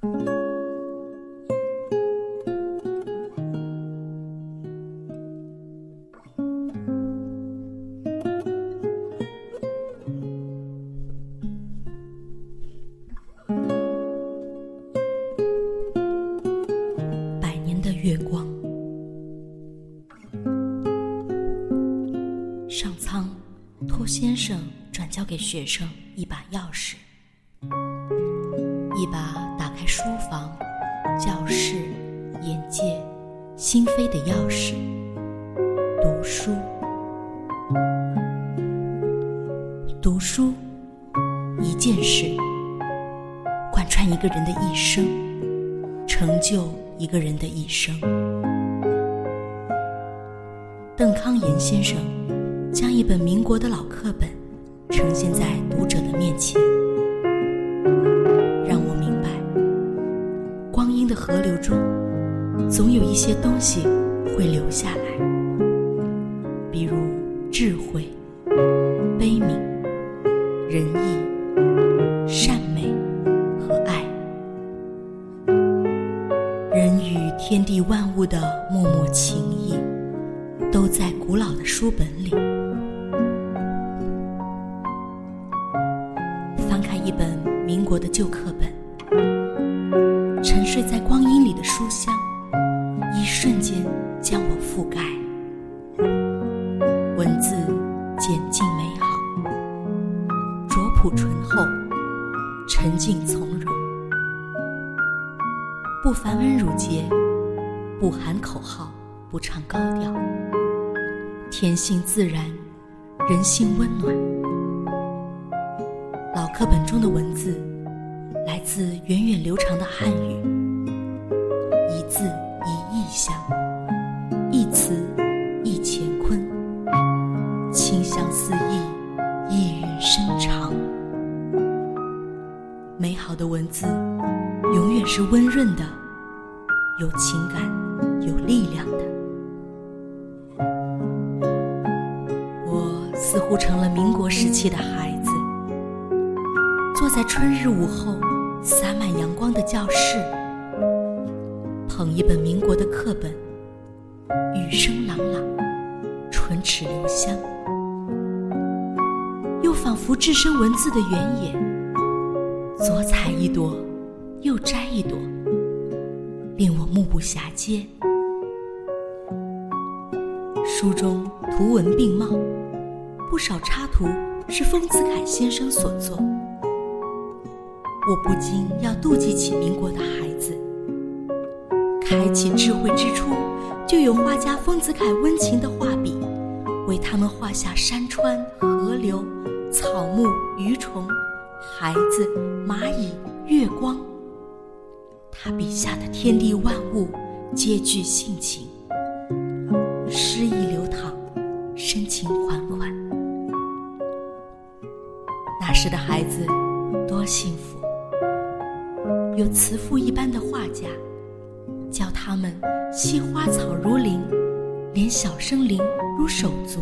百年的月光，上苍托先生转交给学生一把钥匙，一把打开书房、教室、眼界、心扉的钥匙。读书，读书，一件事，贯穿一个人的一生，成就一个人的一生。邓康炎先生将一本民国的老课本呈现在读者的面前，的河流中，总有一些东西会留下来，比如智慧、悲悯、仁义、善美和爱。人与天地万物的默默情谊，都在古老的书本里。翻开一本民国的旧课本，繁文缛节，不喊口号，不唱高调，天性自然，人性温暖。老课本中的文字，来自源远流长的汉语，一字一意象，一词一乾坤，清香四溢，意蕴深长。美好的文字，永远是温润的，有情感、有力量的。我似乎成了民国时期的孩子，坐在春日午后洒满阳光的教室，捧一本民国的课本，语声朗朗，唇齿留香，又仿佛置身文字的原野。左采一朵，右摘一朵，令我目不暇接。书中图文并茂，不少插图是丰子恺先生所作。我不禁要妒忌起民国的孩子，开启智慧之初，就有画家丰子恺温情的画笔，为他们画下山川、河流、草木、鱼虫。孩子、蚂蚁、月光，他笔下的天地万物皆具性情，诗意流淌，深情款款。那时的孩子多幸福，有慈父一般的画家，教他们惜花草如林，怜小生灵如手足，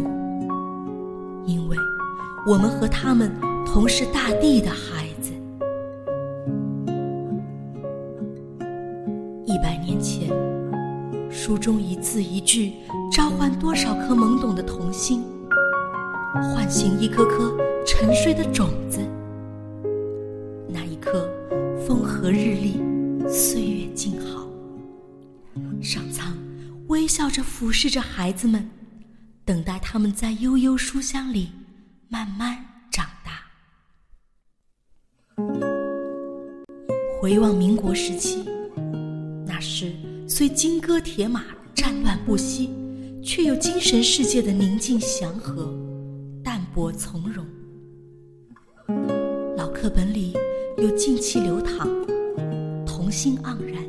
因为我们和他们。同是大地的孩书中一字一句，召唤多少颗懵懂的童心，唤醒一颗颗沉睡的种子。那一刻，风和日丽，岁月静好。上苍微笑着俯视着孩子们，等待他们在悠悠书香里慢慢长大。回望民国时期，虽金戈铁马、战乱不息，却有精神世界的宁静祥和、淡泊从容。老课本里有静气流淌，童心盎然。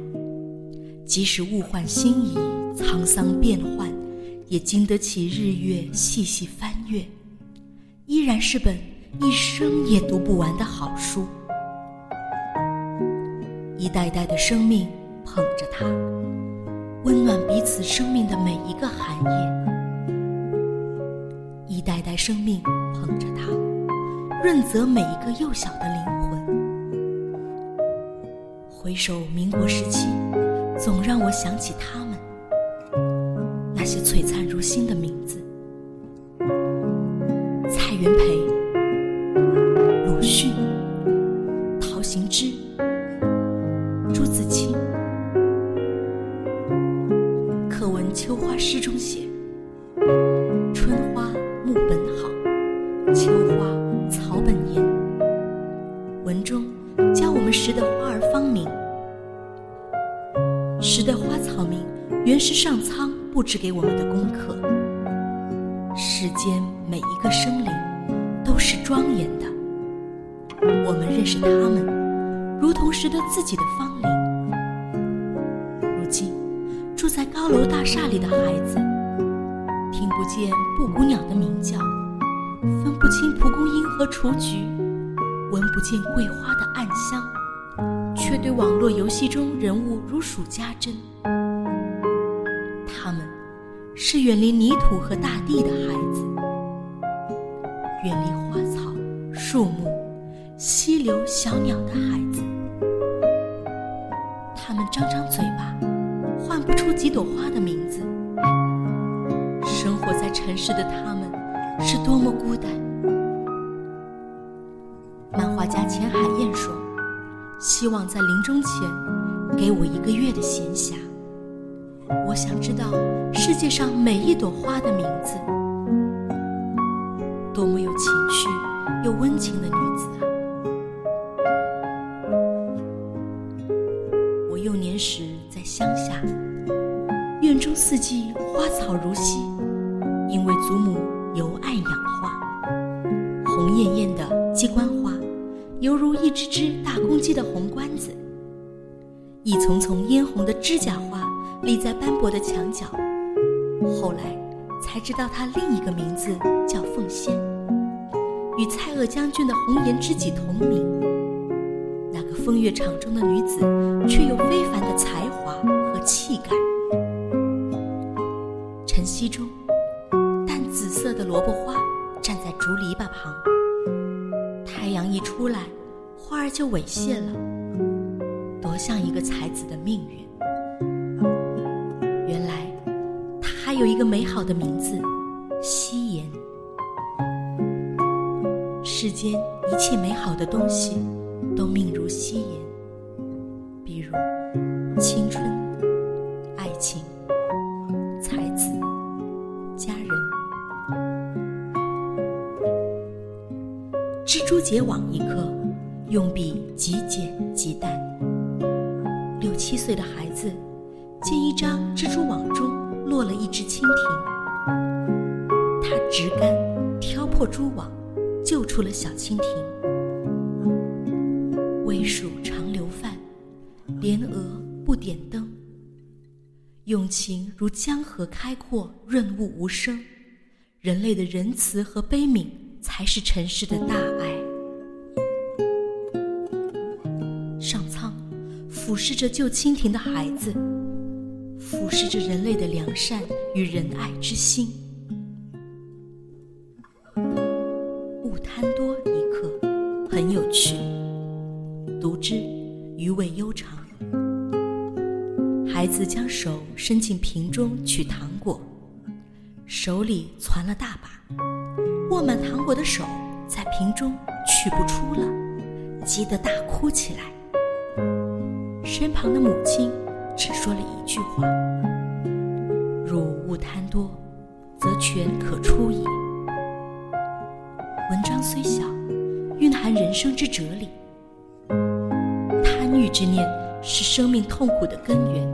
即使物换星移、沧桑变幻，也经得起日月细细翻阅，依然是本一生也读不完的好书。一代代的生命捧着它，温暖彼此生命的每一个寒夜；一代代生命捧着它，润泽每一个幼小的灵魂。回首民国时期，总让我想起他们那些璀璨如星的名字：蔡元培、识得花草名，原是上苍布置给我们的功课。世间每一个生灵都是庄严的，我们认识他们，如同识得自己的芳龄。如今住在高楼大厦里的孩子，听不见布谷鸟的鸣叫，分不清蒲公英和雏菊。闻不见桂花的暗香，却对网络游戏中人物如数家珍。他们，是远离泥土和大地的孩子，远离花草、树木、溪流、小鸟的孩子。他们张张嘴巴，唤不出几朵花的名字。生活在城市的他们，是多么孤单。漫画家钱海燕说：“希望在临终前给我一个月的闲暇。我想知道世界上每一朵花的名字。多么有情趣又温情的女子啊！我幼年时在乡下，院中四季花草如稀，因为祖母由爱养花，红艳艳的鸡冠花。”犹如一只只大公鸡的红冠子，一丛丛嫣红的指甲花立在斑驳的墙角。后来才知道它另一个名字叫凤仙，与蔡锷将军的红颜知己同名。那个风月场中的女子，却有非凡的才华和气概。晨曦中，淡紫色的萝卜花站在竹篱笆旁。一出来，花儿就猥亵了，多像一个才子的命运。原来，他还有一个美好的名字——夕颜。世间一切美好的东西，都命如夕颜，比如青春、爱情、蜘蛛结网一颗，用笔极简极淡。六七岁的孩子见一张蜘蛛网中落了一只蜻蜓，他直竿挑破蛛网，救出了小蜻蜓。微数长流泛，莲蛾不点灯。用情如江河开阔，润物无声。人类的仁慈和悲悯。才是尘世的大爱。上苍俯视着救蜻蜓的孩子，俯视着人类的良善与仁爱之心。勿贪多一刻，很有趣，读之余味悠长。孩子将手伸进瓶中取糖果，手里攒了大把。握满糖果的手在瓶中取不出了，急得大哭起来。身旁的母亲只说了一句话：“汝勿贪多，则权可出矣。”文章虽小，蕴含人生之哲理。贪欲之念是生命痛苦的根源。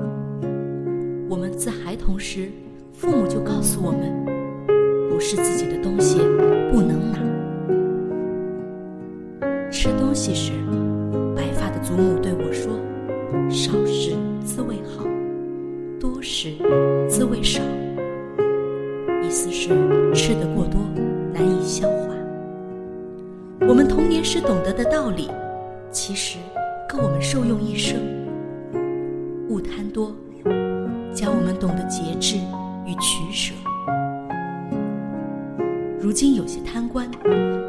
我们自孩童时，父母就告诉我们。不是自己的东西不能拿。吃东西时，白发的祖母对我说：“少食滋味好，多食滋味少。”意思是吃得过多难以消化。我们童年时懂得的道理，其实够我们受用一生。勿贪多，教我们懂得节制与取舍。如今有些贪官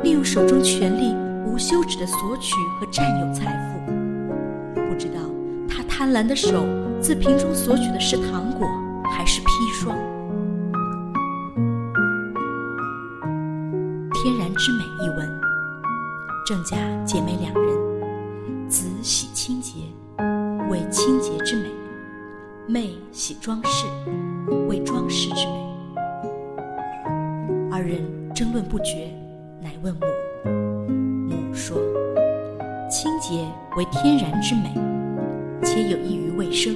利用手中权力，无休止的索取和占有财富，不知道他贪婪的手自瓶中索取的是糖果还是砒霜？《天然之美》一文，郑家清洁为天然之美，且有益于卫生；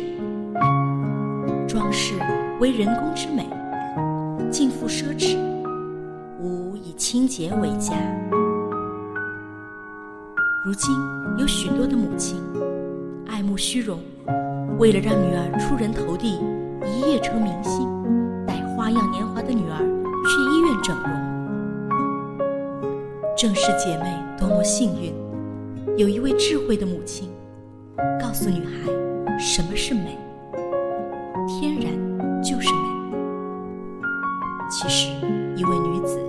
装饰为人工之美，尽复奢侈。吾以清洁为佳。”如今有许多的母亲爱慕虚荣，为了让女儿出人头地，一夜成明星，带花样年华的女儿去医院整容。正是姐妹多么幸运，有一位智慧的母亲，告诉女孩什么是美，天然就是美。其实，一位女子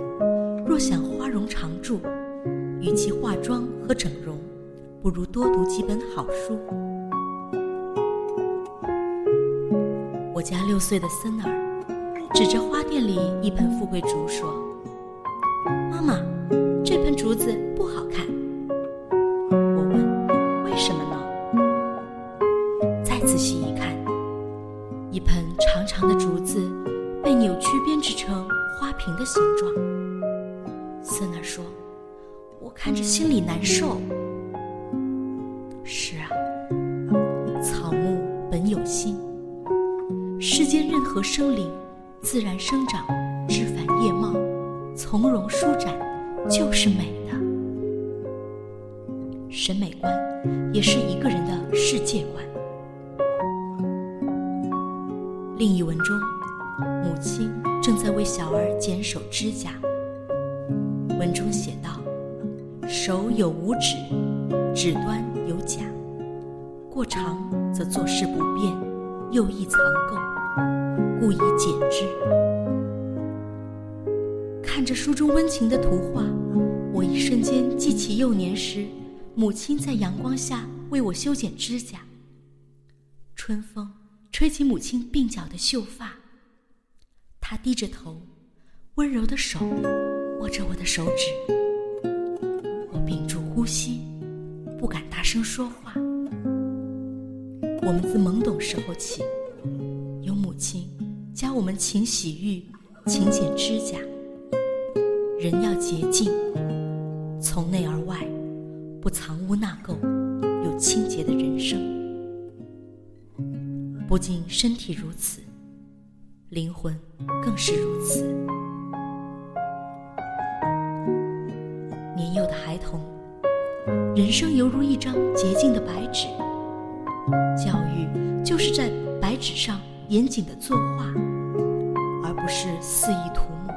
若想花容常驻，与其化妆和整容，不如多读几本好书。我家六岁的森儿指着花店里一盆富贵竹说：“妈妈，这盆竹子不好看。”瓶的形状。森儿说。我看着心里难受。是啊，草木本有心，世间任何生灵，自然生长，枝繁叶茂，从容舒展，就是美的。审美观也是一个人的世界观。另一文中，母亲正在为小儿剪手指甲。文中写道。手有五指，指端有甲，过长则做事不便，又易藏垢，故以剪之。看着书中温情的图画，我一瞬间记起幼年时，母亲在阳光下为我修剪指甲。春风吹起母亲鬓角的秀发，他低着头，温柔的手握着我的手指。我屏住呼吸，不敢大声说话。我们自懵懂时候起，有母亲教我们勤洗浴、勤剪指甲。人要洁净，从内而外，不藏污纳垢，有清洁的人生。不仅身体如此，灵魂更是如此。年幼的孩童，人生犹如一张洁净的白纸。教育就是在白纸上严谨的作画，而不是肆意涂抹。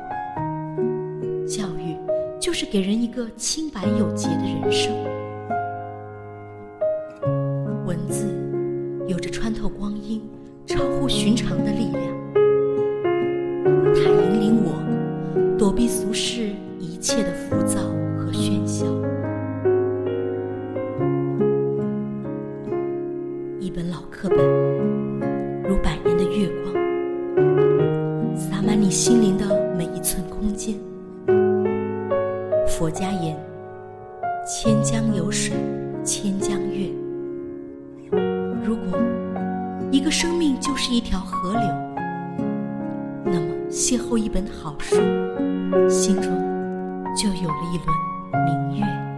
教育就是给人一个清白有节的人生。躲避俗世一切的浮躁和。喧嚣。一本老课本，如百年的月光，洒满你心灵的每一寸空间。佛家言：“千江有水千江月。”如果一个生命就是一条河流，那么邂逅一本好书，心中就有了一轮。明月。